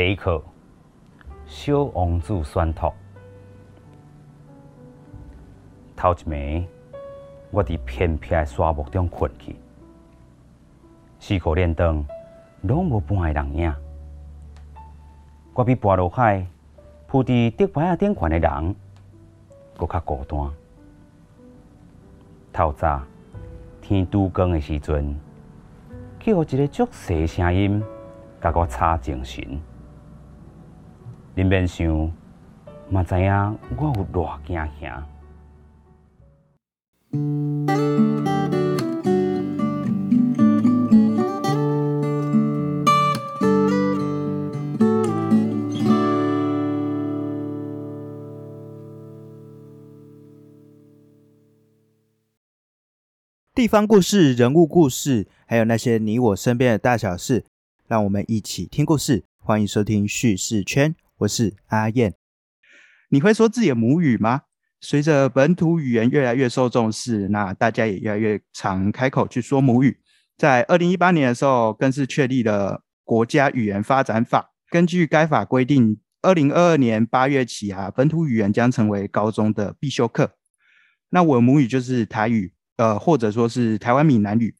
第一课：小王子宣读。头一暝，我伫偏僻的沙漠中困去，四处连灯，拢无半个人影。我比跋落海铺伫竹排仔顶悬的人，搁较孤单。透早天拄光的时阵，去互一个足细声音，甲我吵精神。恁免想，嘛知影我有偌惊吓。地方故事、人物故事，还有那些你我身边的大小事，让我们一起听故事。欢迎收听叙事圈，我是阿燕。你会说自己的母语吗？随着本土语言越来越受重视，那大家也越来越常开口去说母语。在二零一八年的时候，更是确立了国家语言发展法。根据该法规定，二零二二年八月起啊，本土语言将成为高中的必修课。那我的母语就是台语。呃，或者说是台湾闽南语。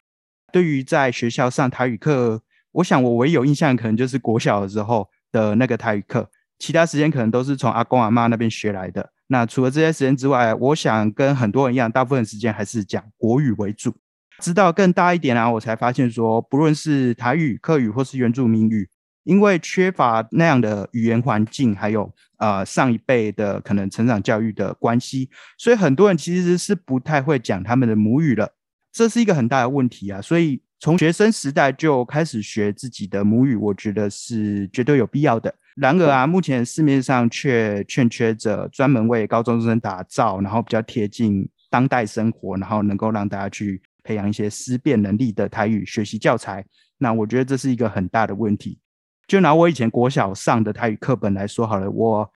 对于在学校上台语课，我想我唯一有印象可能就是国小的时候的那个台语课，其他时间可能都是从阿公阿妈那边学来的。那除了这些时间之外，我想跟很多人一样，大部分时间还是讲国语为主。直到更大一点啊，我才发现说，不论是台语、客语或是原住民语，因为缺乏那样的语言环境，还有。呃，上一辈的可能成长教育的关系，所以很多人其实是不太会讲他们的母语了，这是一个很大的问题啊。所以从学生时代就开始学自己的母语，我觉得是绝对有必要的。然而啊，目前市面上却欠缺着专门为高中生打造，然后比较贴近当代生活，然后能够让大家去培养一些思辨能力的台语学习教材。那我觉得这是一个很大的问题。就拿我以前国小上的台语课本来说好了，我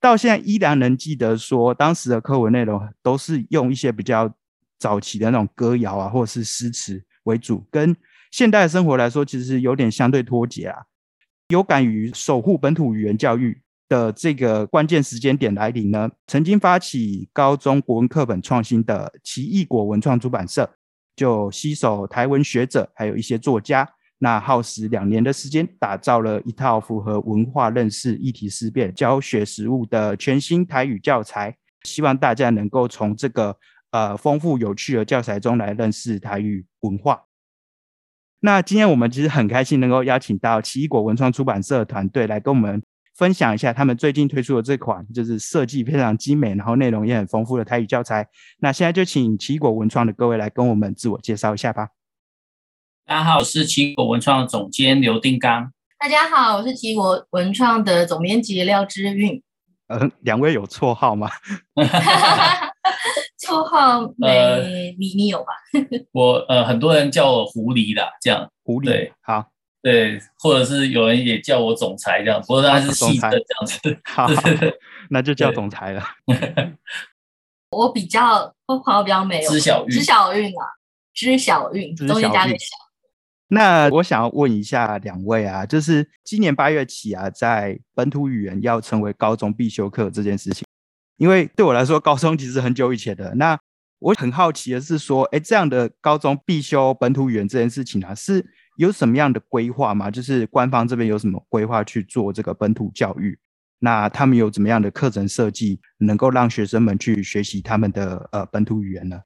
到现在依然能记得，说当时的课文内容都是用一些比较早期的那种歌谣啊，或者是诗词为主，跟现代生活来说，其实有点相对脱节啊。有感于守护本土语言教育的这个关键时间点来临呢，曾经发起高中国文课本创新的奇异果文创出版社，就携手台文学者，还有一些作家。那耗时两年的时间，打造了一套符合文化认识、议题思辨、教学实务的全新台语教材，希望大家能够从这个呃丰富有趣的教材中来认识台语文化。那今天我们其实很开心能够邀请到奇异果文创出版社团队来跟我们分享一下他们最近推出的这款就是设计非常精美，然后内容也很丰富的台语教材。那现在就请奇异果文创的各位来跟我们自我介绍一下吧。大家好，我是奇异果文创总监刘定刚。大家好，我是奇异果文创的总编辑廖之韵。呃，两位有绰号吗？绰号呃，你你有吧？我呃，很多人叫我狐狸啦，这样狐狸对。好，对，或者是有人也叫我总裁这样，不过他是细的这样子。好，那就叫总裁了。我比较我朋友比较美，知小韵，知小韵啊，知小韵，中间加个小。那我想要问一下两位啊，就是今年八月起啊，在本土语言要成为高中必修课这件事情，因为对我来说，高中其实很久以前的。那我很好奇的是说，哎，这样的高中必修本土语言这件事情啊，是有什么样的规划吗？就是官方这边有什么规划去做这个本土教育？那他们有怎么样的课程设计，能够让学生们去学习他们的呃本土语言呢？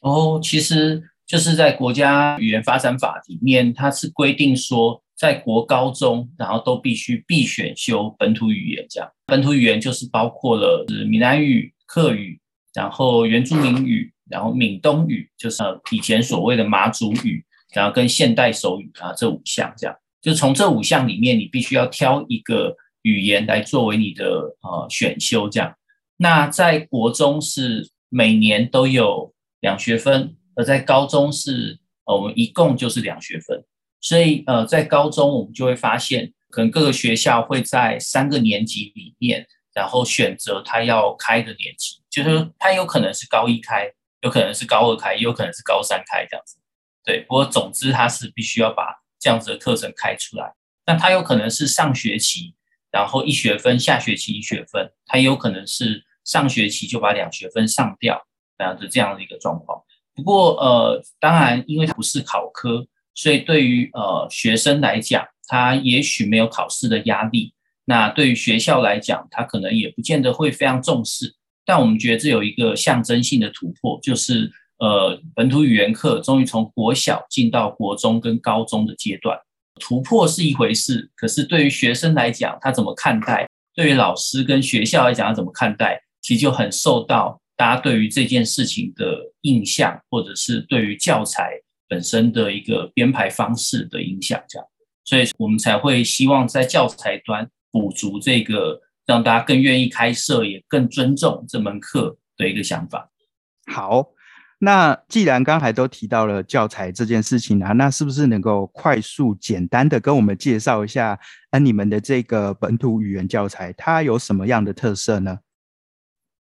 哦，其实。就是在国家语言发展法里面，它是规定说，在国高中，然后都必须必选修本土语言。这样，本土语言就是包括了是闽南语、客语，然后原住民语，然后闽东语，就是以前所谓的马祖语，然后跟现代手语啊这五项。这样，就从这五项里面，你必须要挑一个语言来作为你的呃选修。这样，那在国中是每年都有两学分。而在高中是呃，我们一共就是两学分，所以呃，在高中我们就会发现，可能各个学校会在三个年级里面，然后选择他要开的年级，就是他有可能是高一开，有可能是高二开，也有可能是高三开这样子。对，不过总之他是必须要把这样子的课程开出来。那它有可能是上学期，然后一学分，下学期一学分，它也有可能是上学期就把两学分上掉，这样的这样的一个状况。不过呃，当然，因为它不是考科，所以对于呃学生来讲，他也许没有考试的压力。那对于学校来讲，他可能也不见得会非常重视。但我们觉得这有一个象征性的突破，就是呃本土语言课终于从国小进到国中跟高中的阶段。突破是一回事，可是对于学生来讲，他怎么看待？对于老师跟学校来讲，他怎么看待？其实就很受到大家对于这件事情的印象，或者是对于教材本身的一个编排方式的影响，这样。所以我们才会希望在教材端补足这个，让大家更愿意开设，也更尊重这门课的一个想法。好。那既然刚才都提到了教材这件事情啊，那是不是能够快速简单的跟我们介绍一下，呃，你们的这个本土语言教材它有什么样的特色呢？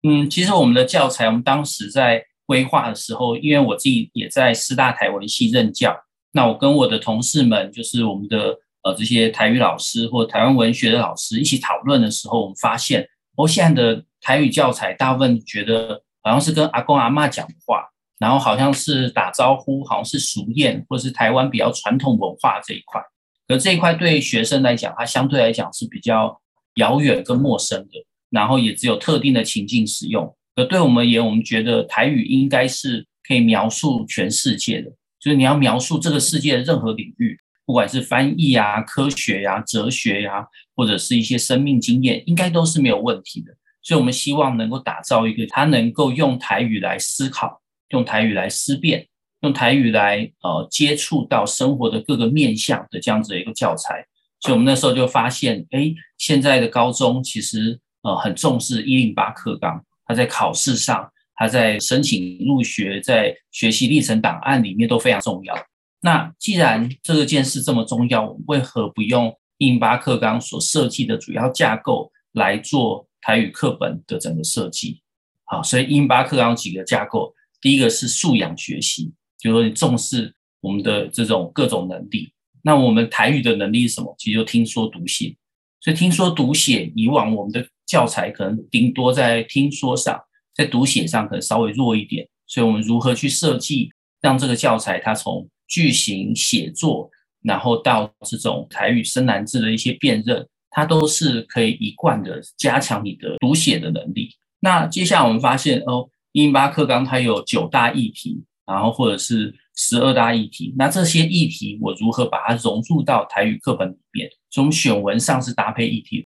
嗯，其实我们的教材，我们当时在规划的时候，因为我自己也在师大台文系任教，那我跟我的同事们，就是我们的呃这些台语老师或台湾文学的老师一起讨论的时候，我们发现，哦，现在的台语教材大部分觉得好像是跟阿公阿妈讲话。然后好像是打招呼，好像是熟宴，或者是台湾比较传统文化这一块。可这一块对学生来讲，它相对来讲是比较遥远跟陌生的。然后也只有特定的情境使用。可对我们而言，我们觉得台语应该是可以描述全世界的，就是你要描述这个世界的任何领域，不管是翻译啊、科学呀、哲学呀，或者是一些生命经验，应该都是没有问题的。所以我们希望能够打造一个它能够用台语来思考。用台语来思辨，用台语来呃接触到生活的各个面向的这样子的一个教材，所以我们那时候就发现，哎，现在的高中其实呃很重视一零八课纲，他在考试上，他在申请入学，在学习历程档案里面都非常重要。那既然这个件事这么重要，为何不用一零八课纲所设计的主要架构来做台语课本的整个设计？好，所以一零八课纲几个架构。第一个是素养学习，就是说你重视我们的这种各种能力。那我们台语的能力是什么？其实就听说读写。所以听说读写，以往我们的教材可能顶多在听说上，在读写上可能稍微弱一点。所以我们如何去设计，让这个教材它从句型写作，然后到这种台语生难字的一些辨认，它都是可以一贯的加强你的读写的能力。那接下来我们发现哦。一零八课纲它有九大议题，然后或者是十二大议题。那这些议题我如何把它融入到台语课本里面？从选文上是搭配议题。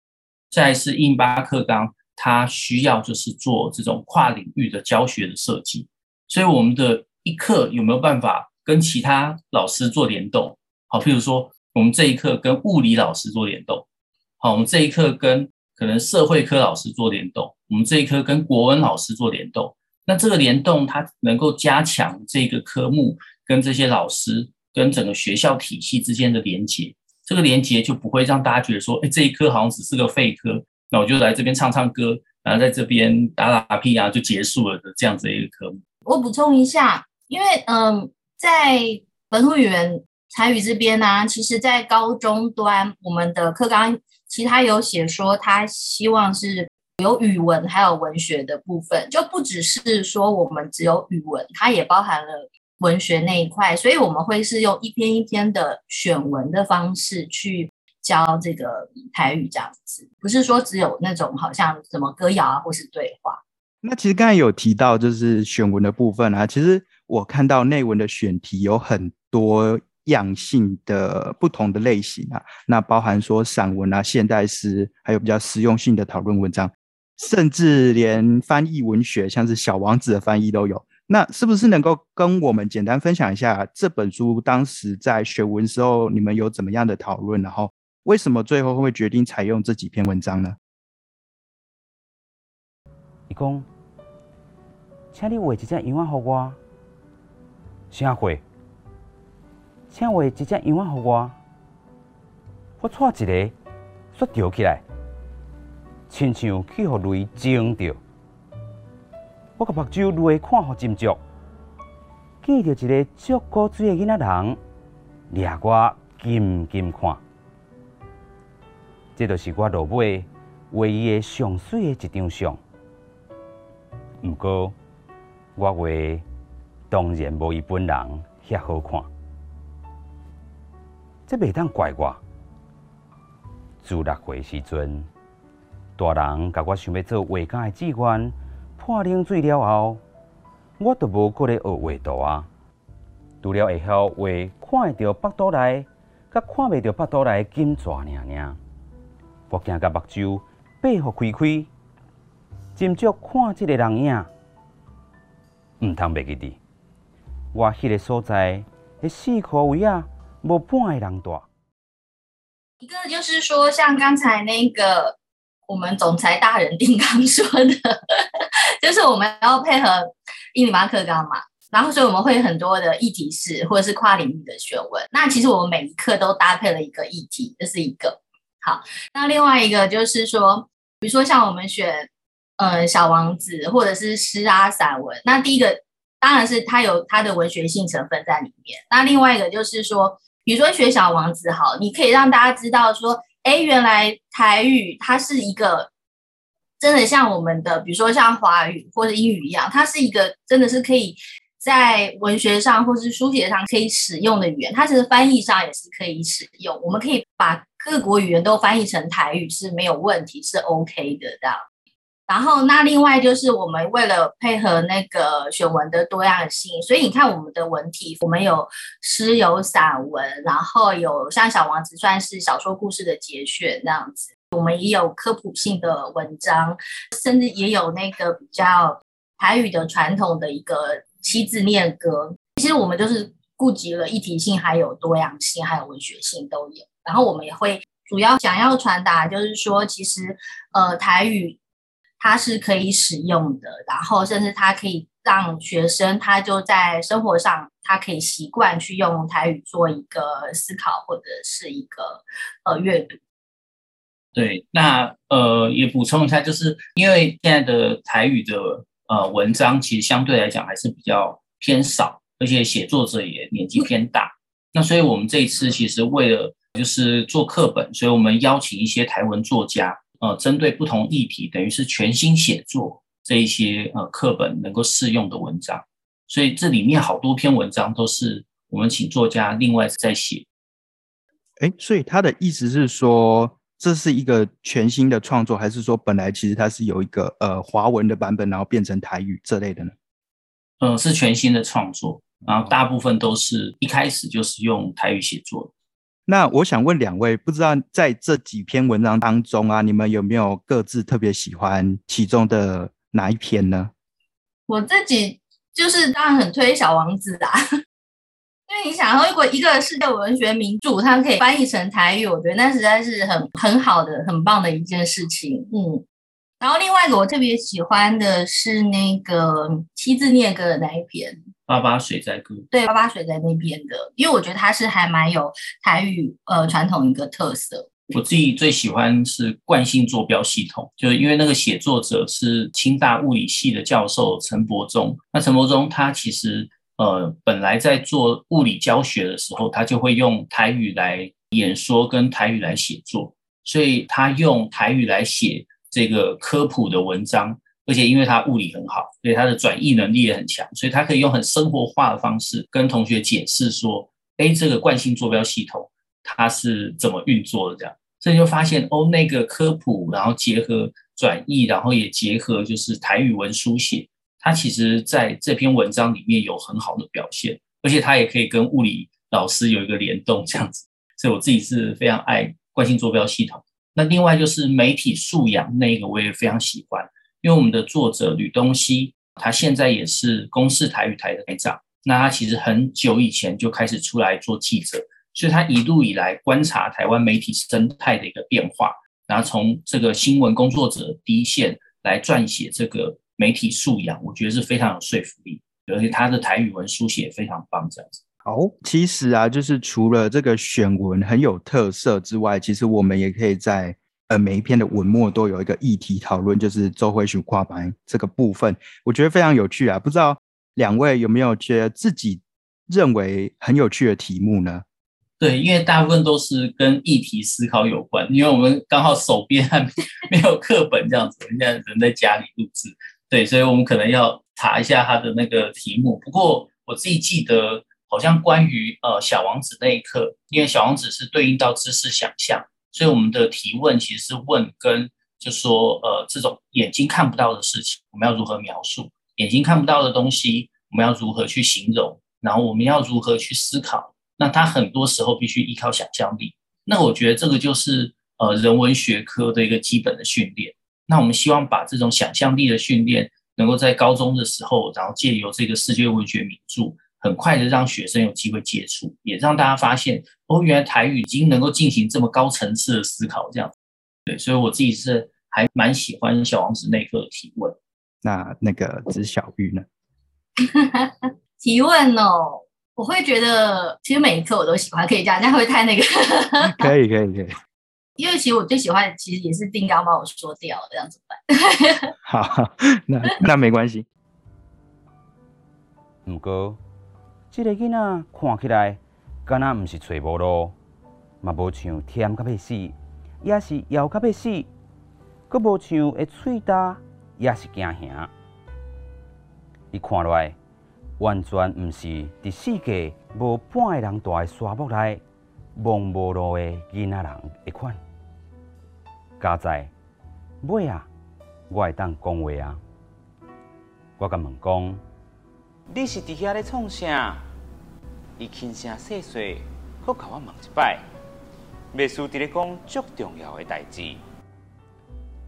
再是一零八课纲，它需要就是做这种跨领域的教学的设计。所以我们的一课有没有办法跟其他老师做联动？好，譬如说我们这一课跟物理老师做联动。好，我们这一课跟可能社会科老师做联动。我们这一课跟国文老师做联动。那这个联动，它能够加强这个科目跟这些老师跟整个学校体系之间的连接，这个连接就不会让大家觉得说，哎，这一科好像只是个废科，那我就来这边唱唱歌，然后在这边打打屁啊，就结束了的这样子一个科目。我补充一下，因为嗯，在本土语言台语这边呢，其实，在高中端，我们的课纲其他有写说，他希望是。有语文还有文学的部分，就不只是说我们只有语文，它也包含了文学那一块，所以我们会是用一篇一篇的选文的方式去教这个台语这样子，不是说只有那种好像什么歌谣啊或是对话。那其实刚才有提到就是选文的部分啊，其实我看到内文的选题有很多样性的不同的类型啊，那包含说散文啊、现代诗，还有比较实用性的讨论文章。甚至连翻译文学，像是《小王子》的翻译都有。那是不是能够跟我们简单分享一下这本书当时在选文时候，你们有怎么样的讨论？然后为什么最后会决定采用这几篇文章呢？伊讲，请你画一只羊仔给我。啥画？请画一只羊仔给我。我错一个，煞吊起来。亲像去互雷惊着，我甲目睭雷看互真足，见着一个足古锥的囡仔人，掠我紧紧看，这就是我落尾唯一的上水的一张相。毋过，我画当然无伊本人遐好看。这袂当怪我。自六岁时阵，大人甲我想要做画家的志愿破冷水了后，我都无过来学画图啊。除了会晓画看会到腹肚内，甲看袂到腹肚内金蛇尔尔。我惊甲目睭闭互开开，斟酌看即个人影，毋通袂记伫。我迄个所在，迄四颗位啊，无半个人大。一个就是说，像刚才那个我们总裁大人丁刚说的，就是我们要配合伊里马克纲嘛。然后，所以我们会很多的议题式或者是跨领域的学问。那其实我们每一课都搭配了一个议题，这是一个好。那另外一个就是说，比如说像我们选呃小王子或者是诗啊散文，那第一个当然是它有它的文学性成分在里面。那另外一个就是说，比如说学小王子，好，你可以让大家知道说，哎，原来台语它是一个真的像我们的，比如说像华语或者英语一样，它是一个真的是可以。在文学上或是书写上可以使用的语言，它其实翻译上也是可以使用。我们可以把各国语言都翻译成台语是没有问题，是 OK 的这样。然后，那另外就是我们为了配合那个选文的多样性，所以你看我们的文体，我们有诗有散文，然后有像《小王子》算是小说故事的节选这样子。我们也有科普性的文章，甚至也有那个比较台语的传统的一个。七字念歌，其实我们就是顾及了一体性，还有多样性，还有文学性都有。然后我们也会主要想要传达，就是说，其实呃台语它是可以使用的，然后甚至它可以让学生他就在生活上，他可以习惯去用台语做一个思考或者是一个呃阅读。对，那呃也补充一下，就是因为现在的台语的。呃，文章其实相对来讲还是比较偏少，而且写作者也年纪偏大。那所以我们这一次其实为了就是做课本，所以我们邀请一些台文作家，呃，针对不同议题，等于是全新写作这一些呃课本能够适用的文章。所以这里面好多篇文章都是我们请作家另外再写。哎，所以他的意思是说。这是一个全新的创作，还是说本来其实它是有一个呃华文的版本，然后变成台语这类的呢？嗯，是全新的创作，然后大部分都是一开始就是用台语写作的。那我想问两位，不知道在这几篇文章当中啊，你们有没有各自特别喜欢其中的哪一篇呢？我自己就是当然很推《小王子》啊。因为你想，如果一个世界文学名著，它可以翻译成台语，我觉得那实在是很很好的、很棒的一件事情。嗯，然后另外一个我特别喜欢的是那个七字念歌的那一篇《八八水在歌》。对，《八八水在那边的，因为我觉得它是还蛮有台语呃传统一个特色。我自己最喜欢是惯性坐标系统，就是因为那个写作者是清大物理系的教授陈伯忠。那陈伯忠他其实。呃，本来在做物理教学的时候，他就会用台语来演说，跟台语来写作，所以他用台语来写这个科普的文章，而且因为他物理很好，所以他的转译能力也很强，所以他可以用很生活化的方式跟同学解释说，哎，这个惯性坐标系统它是怎么运作的，这样，所以就发现哦，那个科普，然后结合转译，然后也结合就是台语文书写。他其实在这篇文章里面有很好的表现，而且他也可以跟物理老师有一个联动，这样子。所以我自己是非常爱惯性坐标系统。那另外就是媒体素养那个，我也非常喜欢，因为我们的作者吕东西，他现在也是公视台语台的台长。那他其实很久以前就开始出来做记者，所以他一路以来观察台湾媒体生态的一个变化，然后从这个新闻工作者第一线来撰写这个。媒体素养，我觉得是非常有说服力，而且他的台语文书写非常棒，这样子。好，其实啊，就是除了这个选文很有特色之外，其实我们也可以在呃每一篇的文末都有一个议题讨论，就是周慧群跨白这个部分，我觉得非常有趣啊。不知道两位有没有觉得自己认为很有趣的题目呢？对，因为大部分都是跟议题思考有关，因为我们刚好手边还没 有课本这样子，现在人在家里录制，对，所以我们可能要查一下他的那个题目。不过我自己记得，好像关于呃小王子那一课，因为小王子是对应到知识想象，所以我们的提问其实是问跟就说呃这种眼睛看不到的事情，我们要如何描述？眼睛看不到的东西，我们要如何去形容？然后我们要如何去思考？那他很多时候必须依靠想象力。那我觉得这个就是呃人文学科的一个基本的训练。那我们希望把这种想象力的训练，能够在高中的时候，然后借由这个世界文学名著，很快的让学生有机会接触，也让大家发现哦，原来台语已经能够进行这么高层次的思考。这样，对，所以我自己是还蛮喜欢小王子那个提问。那那个子小玉呢？提问哦，我会觉得其实每一课我都喜欢，可以这样，这样会太那个。可以可以可以，因为其实我最喜欢的其实也是定刚帮我说掉，这样怎么办？好，那那没关系。毋过，这个囡仔看起来，敢若毋是找无路，嘛无像甜甲要死，也是枵甲要死，佫无像会喙焦，也是惊吓。伊看落来。完全毋是伫世界无半个人大诶沙漠内茫无路的囡仔人一款。加在尾啊，我会当讲话啊。我甲问讲，你是伫遐咧创啥？伊轻声细细，搁甲我问一摆，袂输伫咧讲足重要的代志。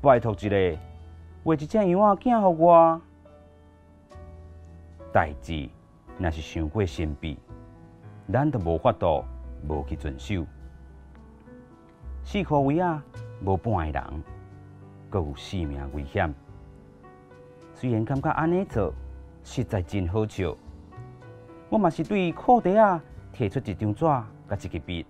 拜托一个，画一只羊仔镜互我。代志若是伤过神秘，咱就无法度无去遵守。四颗位啊，无半个人，阁有性命危险。虽然感觉安尼做实在真好笑，我嘛是对课底啊提出一张纸甲一支笔。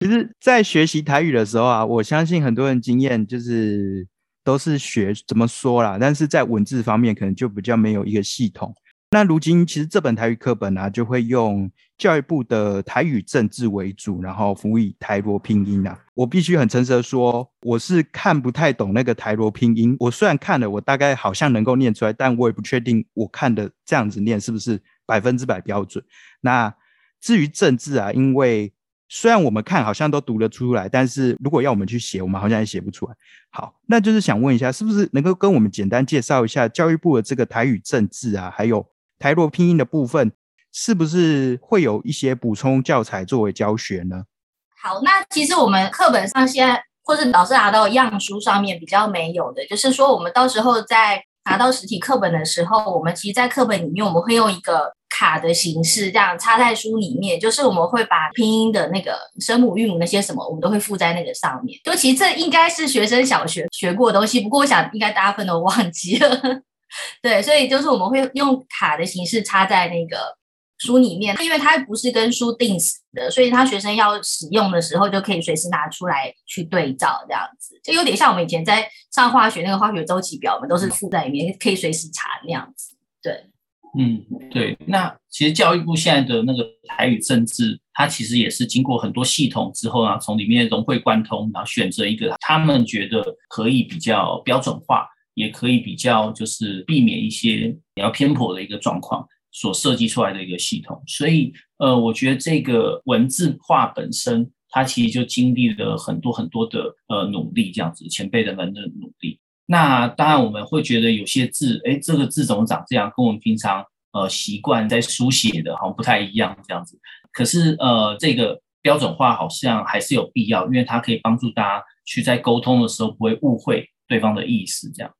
其实，在学习台语的时候啊，我相信很多人经验就是。都是学怎么说啦，但是在文字方面可能就比较没有一个系统。那如今其实这本台语课本啊，就会用教育部的台语政治为主，然后辅以台罗拼音啊。我必须很诚实的说，我是看不太懂那个台罗拼音。我虽然看了，我大概好像能够念出来，但我也不确定我看的这样子念是不是百分之百标准。那至于政治啊，因为虽然我们看好像都读得出来，但是如果要我们去写，我们好像也写不出来。好，那就是想问一下，是不是能够跟我们简单介绍一下教育部的这个台语政治啊，还有台罗拼音的部分，是不是会有一些补充教材作为教学呢？好，那其实我们课本上现在或是老师拿到样书上面比较没有的，就是说我们到时候在拿到实体课本的时候，我们其实，在课本里面我们会用一个。卡的形式这样插在书里面，就是我们会把拼音的那个声母、韵母那些什么，我们都会附在那个上面。就其实这应该是学生小学学过的东西，不过我想应该大部分都忘记了。对，所以就是我们会用卡的形式插在那个书里面，因为它不是跟书定死的，所以他学生要使用的时候就可以随时拿出来去对照，这样子就有点像我们以前在上化学那个化学周期表，我们都是附在里面，可以随时查那样子。对。嗯，对，那其实教育部现在的那个台语政治，它其实也是经过很多系统之后呢，从里面融会贯通，然后选择一个他们觉得可以比较标准化，也可以比较就是避免一些比较偏颇的一个状况所设计出来的一个系统。所以，呃，我觉得这个文字化本身，它其实就经历了很多很多的呃努力，这样子前辈人们的努力。那当然，我们会觉得有些字，哎，这个字怎么长这样，跟我们平常呃习惯在书写的好像不太一样这样子。可是呃，这个标准化好像还是有必要，因为它可以帮助大家去在沟通的时候不会误会对方的意思这样。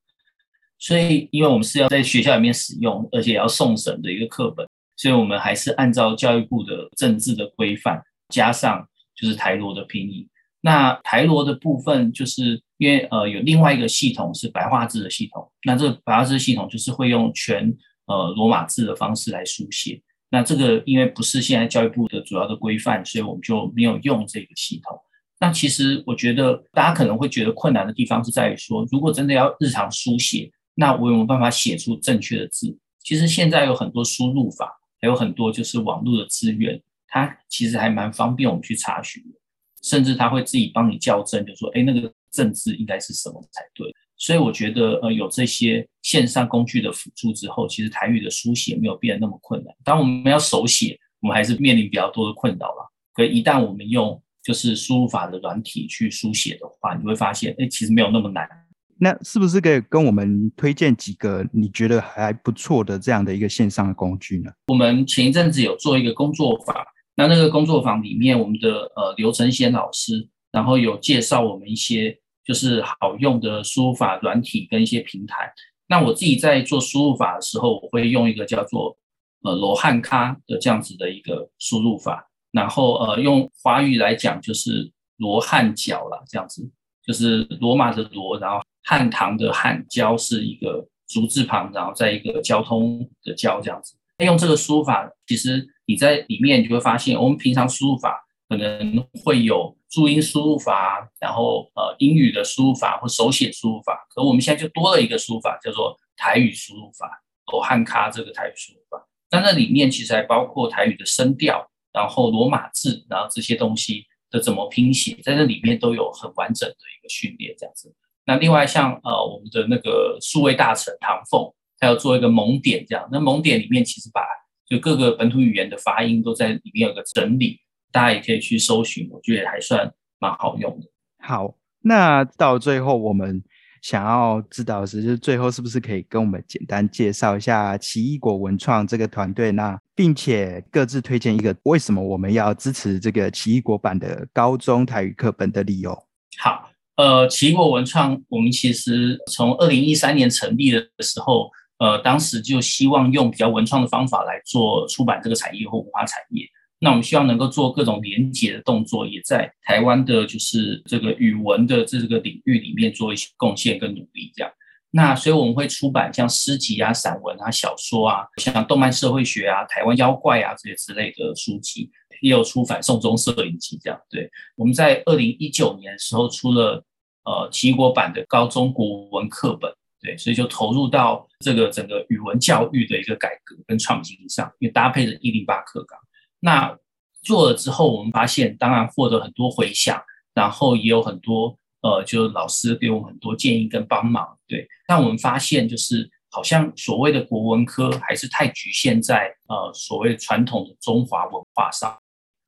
所以，因为我们是要在学校里面使用，而且要送审的一个课本，所以我们还是按照教育部的政治的规范，加上就是台罗的拼音。那台罗的部分，就是因为呃有另外一个系统是白话字的系统，那这个白话字系统就是会用全呃罗马字的方式来书写。那这个因为不是现在教育部的主要的规范，所以我们就没有用这个系统。那其实我觉得大家可能会觉得困难的地方是在于说，如果真的要日常书写，那我有没有办法写出正确的字？其实现在有很多输入法，还有很多就是网络的资源。它其实还蛮方便我们去查询的，甚至它会自己帮你校正，就说，哎，那个正字应该是什么才对。所以我觉得，呃，有这些线上工具的辅助之后，其实台语的书写没有变得那么困难。当我们要手写，我们还是面临比较多的困扰了。可一旦我们用就是输入法的软体去书写的话，你会发现，哎，其实没有那么难。那是不是可以跟我们推荐几个你觉得还不错的这样的一个线上的工具呢？我们前一阵子有做一个工作坊，那那个工作坊里面，我们的呃刘承贤老师，然后有介绍我们一些。就是好用的输入法软体跟一些平台。那我自己在做输入法的时候，我会用一个叫做呃罗汉咖的这样子的一个输入法。然后呃用华语来讲就是罗汉脚了，这样子就是罗马的罗，然后汉唐的汉，交是一个竹字旁，然后在一个交通的交这样子。用这个输入法，其实你在里面你就会发现，我们平常输入法可能会有。注音输入法，然后呃英语的输入法或手写输入法，可我们现在就多了一个输入法，叫做台语输入法，哦汉卡这个台语输入法。那那里面其实还包括台语的声调，然后罗马字，然后这些东西的怎么拼写，在这里面都有很完整的一个训练这样子。那另外像呃我们的那个数位大臣唐凤，他要做一个蒙点这样，那蒙点里面其实把就各个本土语言的发音都在里面有个整理。大家也可以去搜寻，我觉得还算蛮好用的。好，那到最后我们想要知道的是，就是最后是不是可以跟我们简单介绍一下奇异果文创这个团队？那并且各自推荐一个为什么我们要支持这个奇异果版的高中台语课本的理由？好，呃，奇异果文创，我们其实从二零一三年成立的时候，呃，当时就希望用比较文创的方法来做出版这个产业或文化产业。那我们希望能够做各种连结的动作，也在台湾的就是这个语文的这个领域里面做一些贡献跟努力。这样，那所以我们会出版像诗集啊、散文啊、小说啊，像动漫社会学啊、台湾妖怪啊这些之类的书籍，也有出版宋钟摄影集这样。对，我们在二零一九年的时候出了呃齐国版的高中国文课本，对，所以就投入到这个整个语文教育的一个改革跟创新上，因为搭配着一零八课纲。那做了之后，我们发现当然获得很多回响，然后也有很多呃，就是老师给我们很多建议跟帮忙，对。但我们发现就是好像所谓的国文科还是太局限在呃所谓传统的中华文化上。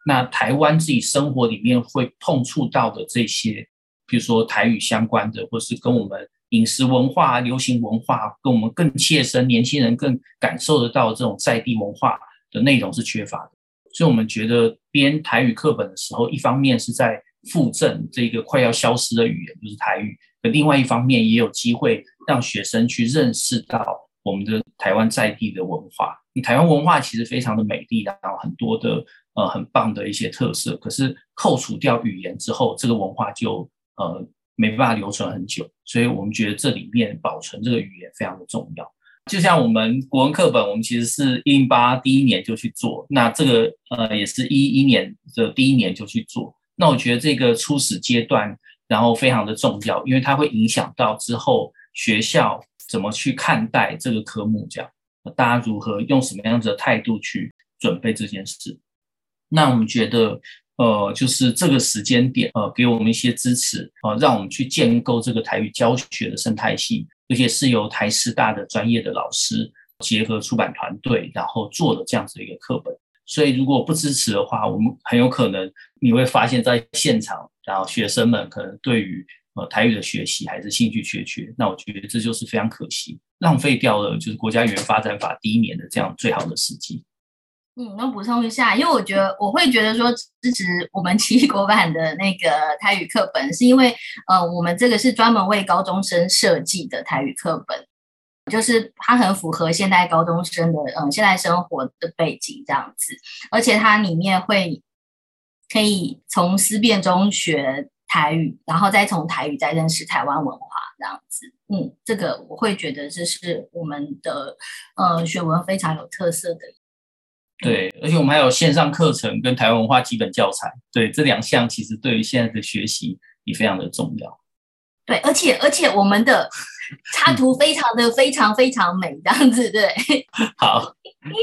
那台湾自己生活里面会碰触到的这些，比如说台语相关的，或是跟我们饮食文化、流行文化，跟我们更切身、年轻人更感受得到这种在地文化的内容是缺乏的。所以我们觉得编台语课本的时候，一方面是在复振这个快要消失的语言，就是台语；可另外一方面，也有机会让学生去认识到我们的台湾在地的文化。台湾文化其实非常的美丽，然后很多的呃很棒的一些特色。可是扣除掉语言之后，这个文化就呃没办法留存很久。所以我们觉得这里面保存这个语言非常的重要。就像我们国文课本，我们其实是一零八第一年就去做，那这个呃也是一一年的第一年就去做。那我觉得这个初始阶段，然后非常的重要，因为它会影响到之后学校怎么去看待这个科目，这样大家如何用什么样子的态度去准备这件事。那我们觉得，呃，就是这个时间点，呃，给我们一些支持，呃，让我们去建构这个台语教学的生态系。而且是由台师大的专业的老师结合出版团队，然后做的这样子一个课本。所以如果不支持的话，我们很有可能你会发现在现场，然后学生们可能对于呃台语的学习还是兴趣缺缺。那我觉得这就是非常可惜，浪费掉了就是国家语言发展法第一年的这样最好的时机。嗯，能补充一下，因为我觉得我会觉得说支持我们奇异国版的那个台语课本，是因为呃，我们这个是专门为高中生设计的台语课本，就是它很符合现代高中生的嗯现代生活的背景这样子，而且它里面会可以从思辨中学台语，然后再从台语再认识台湾文化这样子。嗯，这个我会觉得这是我们的呃学文非常有特色的。对，而且我们还有线上课程跟台湾文化基本教材，对这两项其实对于现在的学习也非常的重要。对，而且而且我们的插图非常的非常非常美，这样子对。好，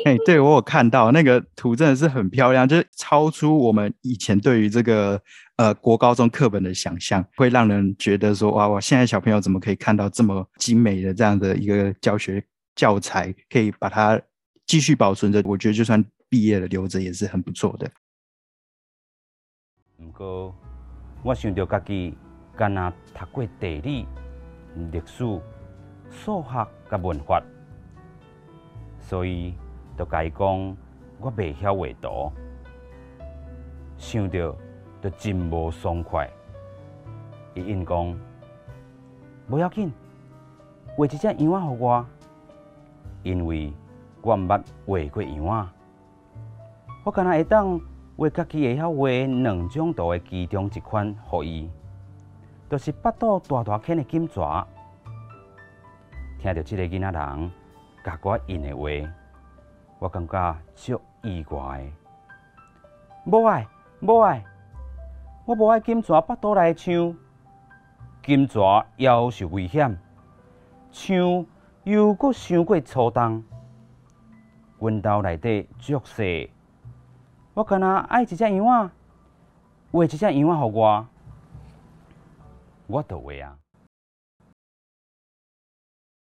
哎，对我有看到那个图，真的是很漂亮，就是超出我们以前对于这个呃国高中课本的想象，会让人觉得说哇哇，现在小朋友怎么可以看到这么精美的这样的一个教学教材，可以把它继续保存着？我觉得就算毕业了留着也是很不错的。不过，我想到家己干那读过地理、历史、数学甲文化，所以就甲伊讲我未晓画图，想到就真无爽快。伊应讲不要紧，画一只羊仔互我，因为我毋捌画过羊仔，我敢若会当。画家己会晓画两种图的其中一款，互伊，就是腹肚大大圈的金蛇。听到这个囡仔人教我印的话，我感觉足意外。无爱，无爱，我无爱金蛇腹肚内枪。金蛇夭寿危险，枪又阁伤过粗重，阮兜内底足细。我可能爱一只羊仔，画一只羊仔互我，我都会啊。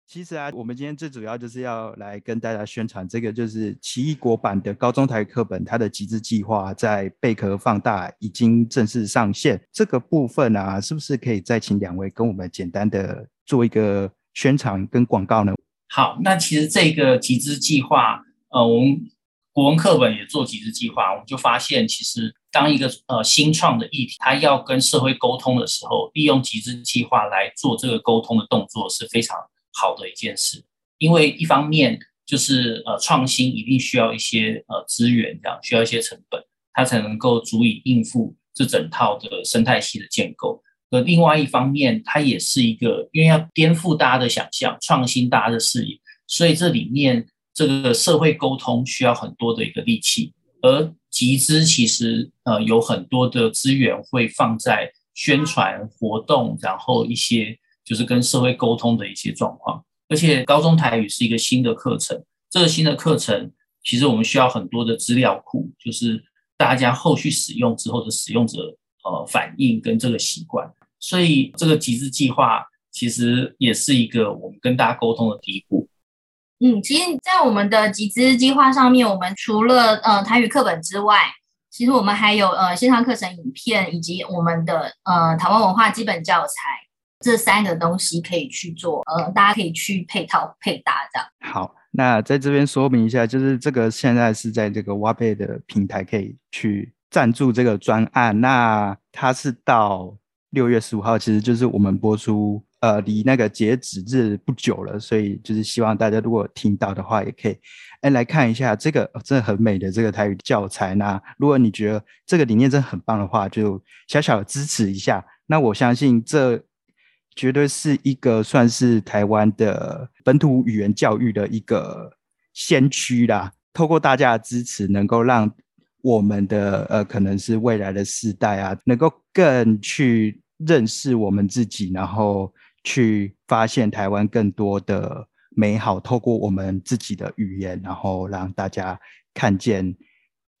其实啊，我们今天最主要就是要来跟大家宣传这个，就是奇异国版的高中台课本，它的集资计划在贝壳放大已经正式上线。这个部分啊，是不是可以再请两位跟我们简单的做一个宣传跟广告呢？好，那其实这个集资计划，呃，我们。国文课本也做集资计划，我们就发现，其实当一个呃新创的议题，它要跟社会沟通的时候，利用集资计划来做这个沟通的动作是非常好的一件事。因为一方面就是呃创新一定需要一些呃资源，这样需要一些成本，它才能够足以应付这整套的生态系的建构。而另外一方面，它也是一个因为要颠覆大家的想象，创新大家的视野，所以这里面。这个社会沟通需要很多的一个力气，而集资其实呃有很多的资源会放在宣传活动，然后一些就是跟社会沟通的一些状况。而且高中台语是一个新的课程，这个新的课程其实我们需要很多的资料库，就是大家后续使用之后的使用者呃反应跟这个习惯。所以这个集资计划其实也是一个我们跟大家沟通的第一步。嗯，其实，在我们的集资计划上面，我们除了呃台语课本之外，其实我们还有呃线上课程影片，以及我们的呃台湾文化基本教材这三个东西可以去做，呃，大家可以去配套配搭这样。好，那在这边说明一下，就是这个现在是在这个挖贝的平台可以去赞助这个专案，那它是到六月十五号，其实就是我们播出。呃，离那个截止日不久了，所以就是希望大家如果听到的话，也可以哎来看一下这个真的很美的这个台语教材。那如果你觉得这个理念真的很棒的话，就小小的支持一下。那我相信这绝对是一个算是台湾的本土语言教育的一个先驱啦。透过大家的支持，能够让我们的呃可能是未来的世代啊，能够更去认识我们自己，然后。去发现台湾更多的美好，透过我们自己的语言，然后让大家看见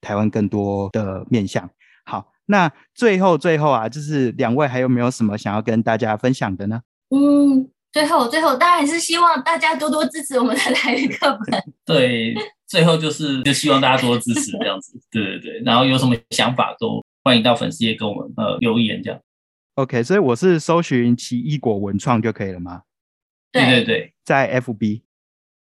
台湾更多的面相。好，那最后最后啊，就是两位还有没有什么想要跟大家分享的呢？嗯，最后最后当然是希望大家多多支持我们的台语课本。对，最后就是就希望大家多多支持这样子。对对对，然后有什么想法都欢迎到粉丝页跟我们呃留言这样。OK，所以我是搜寻奇异果文创就可以了吗？对对对，在 FB。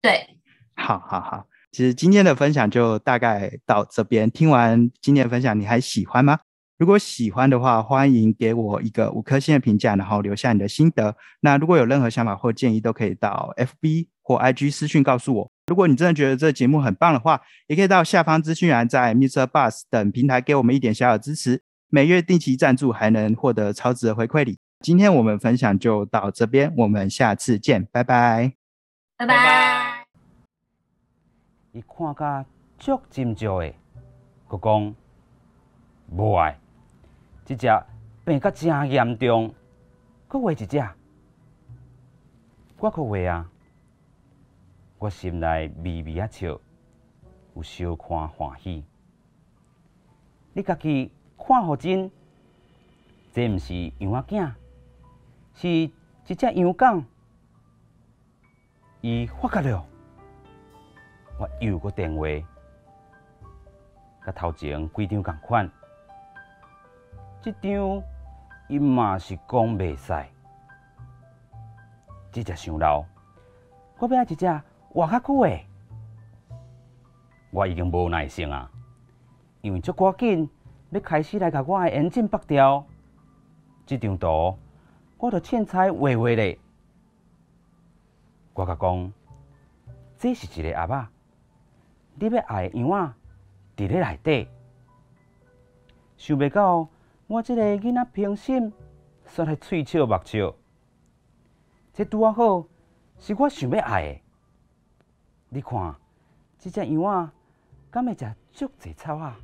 对，好好好。其实今天的分享就大概到这边。听完今天的分享，你还喜欢吗？如果喜欢的话，欢迎给我一个五颗星的评价，然后留下你的心得。那如果有任何想法或建议，都可以到 FB 或 IG 私讯告诉我。如果你真的觉得这节目很棒的话，也可以到下方资讯栏，在 Mr. Bus 等平台给我们一点小小支持。每月定期赞助还能获得超值的回馈礼。今天我们分享就到这边，我们下次见，拜拜，拜拜。伊看甲足真少的，佮讲无爱，即只病甲真严重，佮画一只，我可话啊，我心内微微啊笑，有小看欢喜。你家己看好真，这毋是羊仔囝，是一只羊羔。伊发觉了，我又个电话，甲头前几张共款，这张伊嘛是讲袂使，即只伤老，我要一只活较久的，我已经无耐性啊，因为足赶紧要开始来甲我的眼镜拔掉，这张图我着凊彩画画咧。我甲讲，这是一个阿爸，你要爱的羊仔伫咧内底，想袂到我这个囡仔平心，煞来喙笑目笑，这拄啊好，是我想要爱的。你看，这只羊仔敢会食足济草啊？